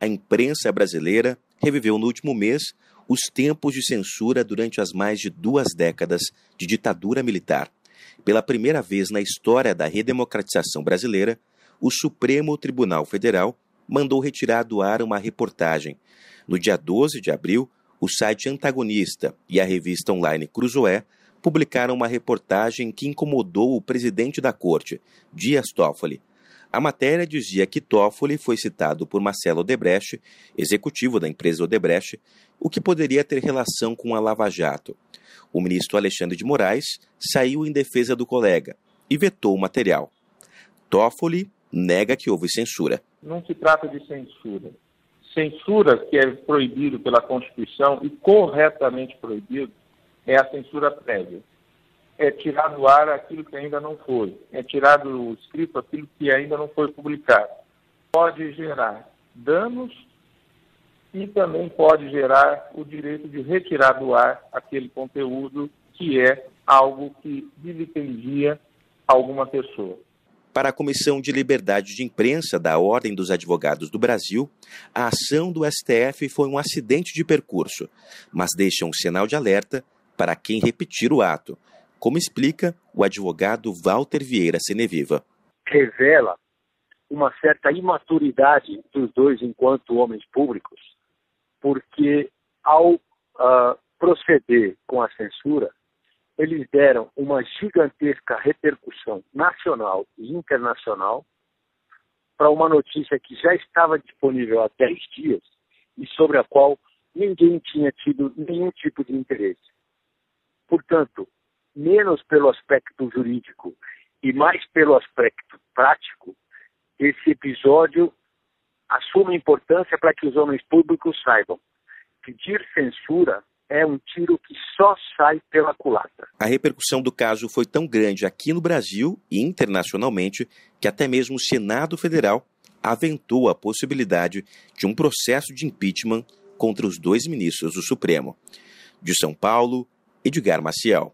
a imprensa brasileira reviveu no último mês os tempos de censura durante as mais de duas décadas de ditadura militar. Pela primeira vez na história da redemocratização brasileira, o Supremo Tribunal Federal mandou retirar do ar uma reportagem. No dia 12 de abril, o site Antagonista e a revista online Cruzoé publicaram uma reportagem que incomodou o presidente da corte, Dias Toffoli. A matéria dizia que Toffoli foi citado por Marcelo Odebrecht, executivo da empresa Odebrecht, o que poderia ter relação com a Lava Jato. O ministro Alexandre de Moraes saiu em defesa do colega e vetou o material. Toffoli nega que houve censura. Não se trata de censura. Censura que é proibido pela Constituição e corretamente proibido é a censura prévia. É tirar do ar aquilo que ainda não foi. É tirar do escrito aquilo que ainda não foi publicado. Pode gerar danos e também pode gerar o direito de retirar do ar aquele conteúdo que é algo que vilipendia alguma pessoa. Para a Comissão de Liberdade de Imprensa da Ordem dos Advogados do Brasil, a ação do STF foi um acidente de percurso, mas deixa um sinal de alerta para quem repetir o ato, como explica o advogado Walter Vieira Seneviva. Revela uma certa imaturidade dos dois enquanto homens públicos, porque ao uh, proceder com a censura, eles deram uma gigantesca repercussão nacional e internacional para uma notícia que já estava disponível há 10 dias e sobre a qual ninguém tinha tido nenhum tipo de interesse. Portanto, menos pelo aspecto jurídico e mais pelo aspecto prático, esse episódio assume importância para que os homens públicos saibam. Pedir censura é um tiro que só sai pela culatra. A repercussão do caso foi tão grande aqui no Brasil e internacionalmente que até mesmo o Senado Federal aventou a possibilidade de um processo de impeachment contra os dois ministros do Supremo. De São Paulo, Edgar Maciel.